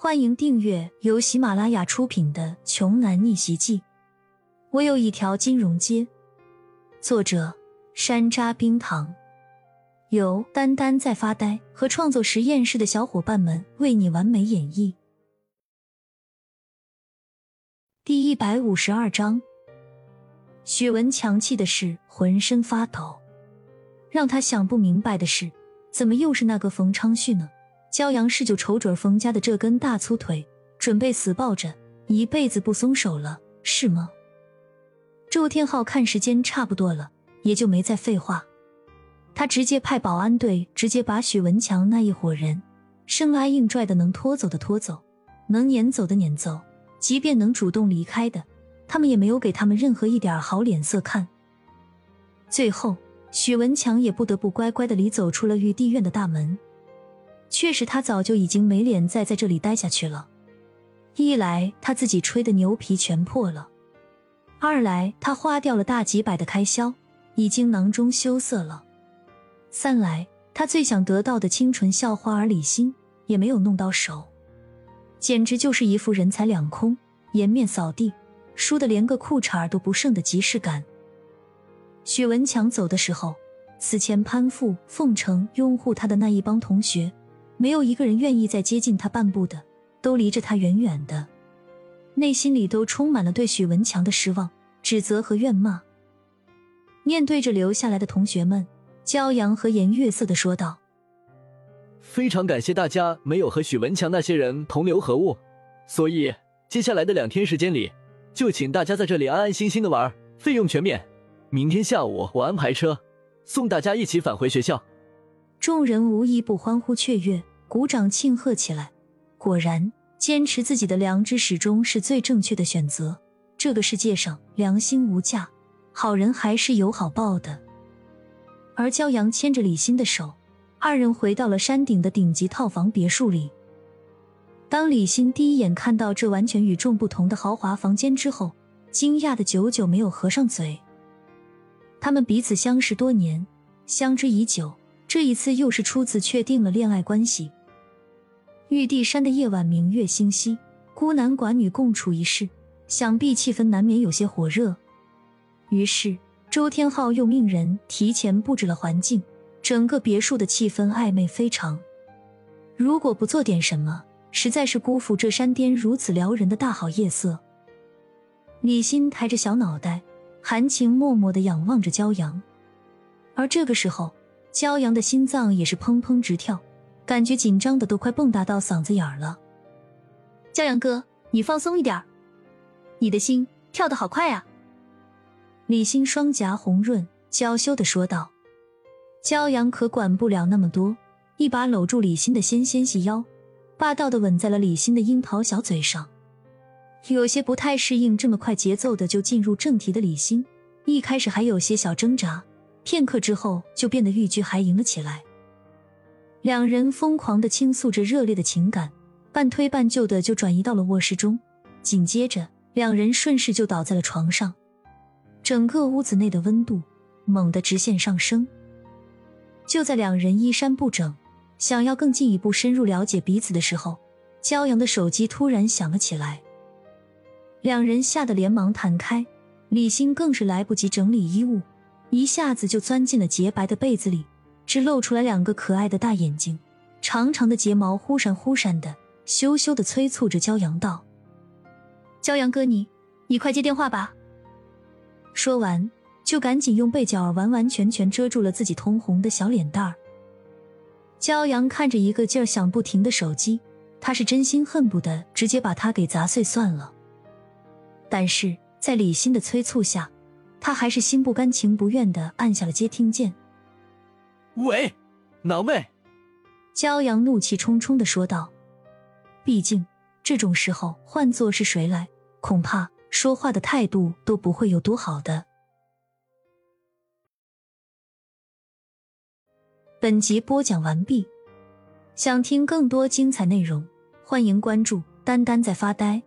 欢迎订阅由喜马拉雅出品的《穷男逆袭记》。我有一条金融街。作者：山楂冰糖，由丹丹在发呆和创作实验室的小伙伴们为你完美演绎。第一百五十二章，许文强气的是浑身发抖，让他想不明白的是，怎么又是那个冯昌旭呢？骄阳是就瞅准冯家的这根大粗腿，准备死抱着，一辈子不松手了，是吗？周天浩看时间差不多了，也就没再废话，他直接派保安队直接把许文强那一伙人生拉硬拽的，能拖走的拖走，能撵走的撵走，即便能主动离开的，他们也没有给他们任何一点好脸色看。最后，许文强也不得不乖乖的离走出了玉帝院的大门。确实，他早就已经没脸再在这里待下去了。一来他自己吹的牛皮全破了，二来他花掉了大几百的开销，已经囊中羞涩了。三来他最想得到的清纯校花儿李欣也没有弄到手，简直就是一副人财两空、颜面扫地、输的连个裤衩都不剩的即视感。许文强走的时候，此前攀附奉承、拥护他的那一帮同学。没有一个人愿意再接近他半步的，都离着他远远的，内心里都充满了对许文强的失望、指责和怨骂。面对着留下来的同学们，骄阳和颜悦色的说道：“非常感谢大家没有和许文强那些人同流合污，所以接下来的两天时间里，就请大家在这里安安心心的玩，费用全免。明天下午我安排车送大家一起返回学校。”众人无一不欢呼雀跃。鼓掌庆贺起来。果然，坚持自己的良知始终是最正确的选择。这个世界上良心无价，好人还是有好报的。而骄阳牵着李欣的手，二人回到了山顶的顶级套房别墅里。当李欣第一眼看到这完全与众不同的豪华房间之后，惊讶的久久没有合上嘴。他们彼此相识多年，相知已久，这一次又是初次确定了恋爱关系。玉帝山的夜晚明月星稀，孤男寡女共处一室，想必气氛难免有些火热。于是周天浩又命人提前布置了环境，整个别墅的气氛暧昧非常。如果不做点什么，实在是辜负这山巅如此撩人的大好夜色。李欣抬着小脑袋，含情脉脉地仰望着骄阳，而这个时候，骄阳的心脏也是砰砰直跳。感觉紧张的都快蹦跶到嗓子眼儿了。骄阳哥，你放松一点你的心跳得好快啊！李欣双颊红润，娇羞的说道。骄阳可管不了那么多，一把搂住李欣的纤纤细腰，霸道的吻在了李欣的樱桃小嘴上。有些不太适应这么快节奏的就进入正题的李欣，一开始还有些小挣扎，片刻之后就变得欲拒还迎了起来。两人疯狂的倾诉着热烈的情感，半推半就的就转移到了卧室中。紧接着，两人顺势就倒在了床上，整个屋子内的温度猛地直线上升。就在两人衣衫不整，想要更进一步深入了解彼此的时候，骄阳的手机突然响了起来。两人吓得连忙弹开，李欣更是来不及整理衣物，一下子就钻进了洁白的被子里。只露出来两个可爱的大眼睛，长长的睫毛忽闪忽闪的，羞羞的催促着骄阳道：“骄阳哥，你你快接电话吧。”说完，就赶紧用被角完完全全遮住了自己通红的小脸蛋儿。骄阳看着一个劲儿响不停的手机，他是真心恨不得直接把它给砸碎算了。但是在李欣的催促下，他还是心不甘情不愿的按下了接听键。喂，哪位！骄阳怒气冲冲的说道：“毕竟这种时候换做是谁来，恐怕说话的态度都不会有多好的。”本集播讲完毕，想听更多精彩内容，欢迎关注“丹丹在发呆”。